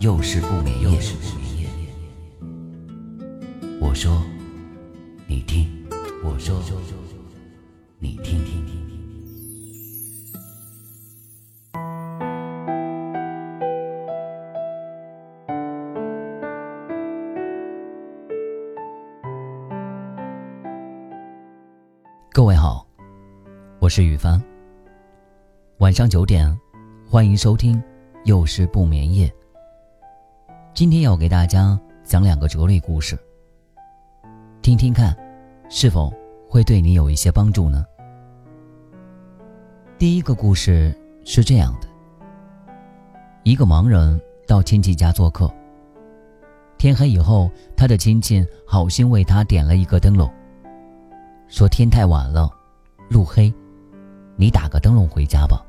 又是不眠夜。我说，你听；我说，你听。听各位好，我是雨帆。晚上九点，欢迎收听《又是不眠夜》。今天要给大家讲两个哲理故事，听听看，是否会对你有一些帮助呢？第一个故事是这样的：一个盲人到亲戚家做客，天黑以后，他的亲戚好心为他点了一个灯笼。说天太晚了，路黑，你打个灯笼回家吧。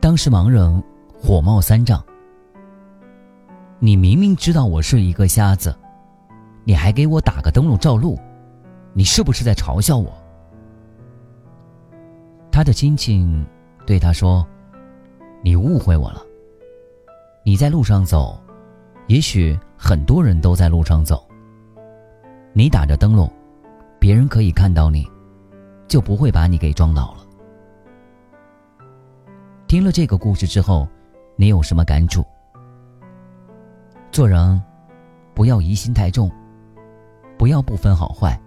当时盲人火冒三丈，你明明知道我是一个瞎子，你还给我打个灯笼照路，你是不是在嘲笑我？他的亲戚对他说：“你误会我了，你在路上走，也许很多人都在路上走，你打着灯笼。”别人可以看到你，就不会把你给撞倒了。听了这个故事之后，你有什么感触？做人不要疑心太重，不要不分好坏。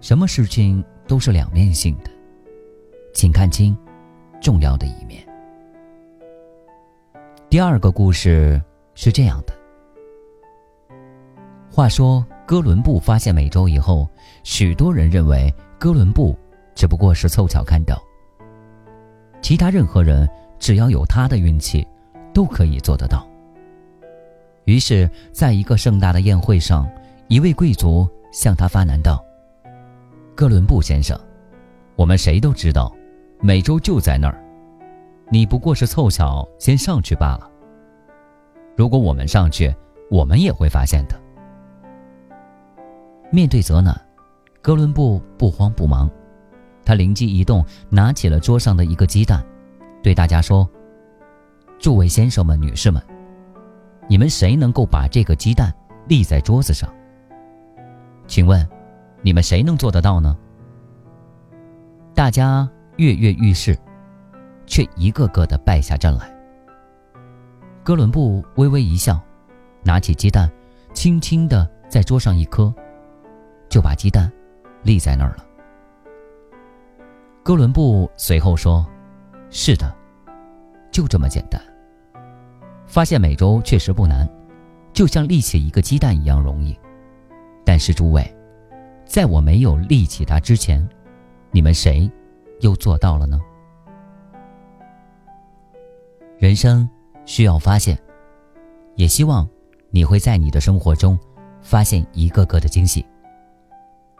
什么事情都是两面性的，请看清重要的一面。第二个故事是这样的。话说。哥伦布发现美洲以后，许多人认为哥伦布只不过是凑巧看到。其他任何人只要有他的运气，都可以做得到。于是，在一个盛大的宴会上，一位贵族向他发难道：“哥伦布先生，我们谁都知道，美洲就在那儿，你不过是凑巧先上去罢了。如果我们上去，我们也会发现的。”面对责难，哥伦布不慌不忙，他灵机一动，拿起了桌上的一个鸡蛋，对大家说：“诸位先生们、女士们，你们谁能够把这个鸡蛋立在桌子上？请问，你们谁能做得到呢？”大家跃跃欲试，却一个个的败下阵来。哥伦布微微一笑，拿起鸡蛋，轻轻的在桌上一磕。就把鸡蛋立在那儿了。哥伦布随后说：“是的，就这么简单。发现美洲确实不难，就像立起一个鸡蛋一样容易。但是诸位，在我没有立起它之前，你们谁又做到了呢？人生需要发现，也希望你会在你的生活中发现一个个的惊喜。”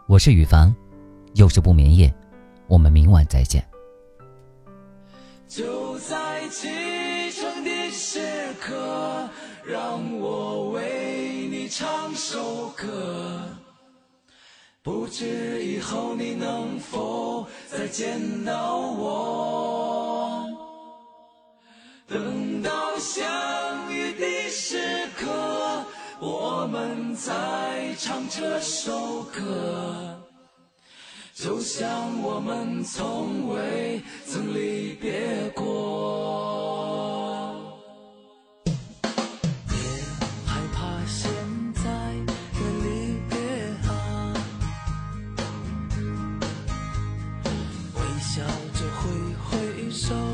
我是雨凡，又是不眠夜，我们明晚再见。就在今的时刻，让我为你唱首歌。不知以后你能否再见到我？等到相遇的时刻。我们在唱这首歌，就像我们从未曾离别过。笑着挥挥手。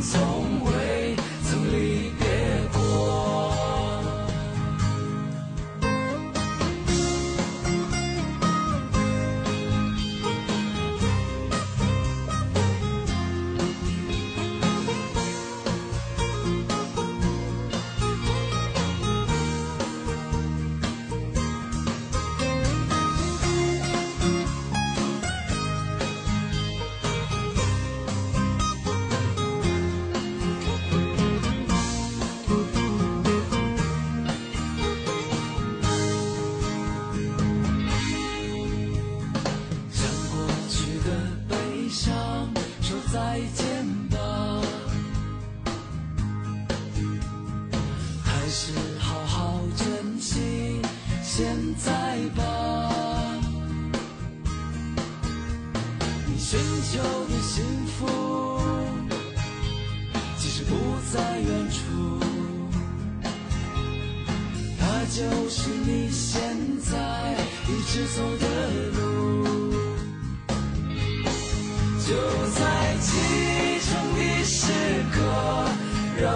从是好好珍惜现在吧。你寻求的幸福，其实不在远处。它就是你现在一直走的路。就在启程的时刻，让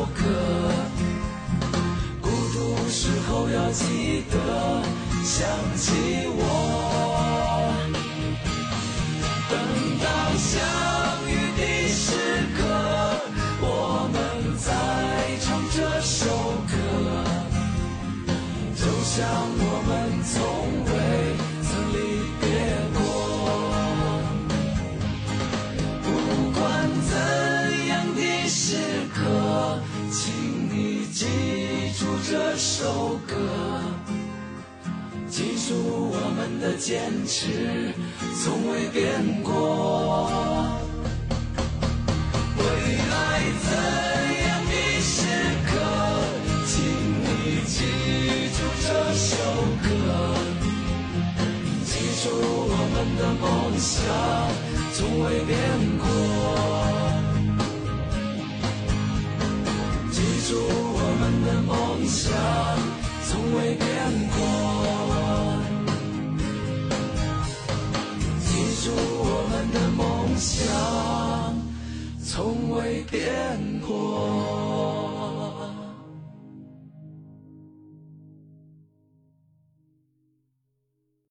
首歌。孤独时候要记得想起我。等到相遇的时刻，我们再唱这首歌。就像我们从未这首歌，记住我们的坚持从未变过。未来怎样的时刻，请你记住这首歌，记住我们的梦想从未变过。记住的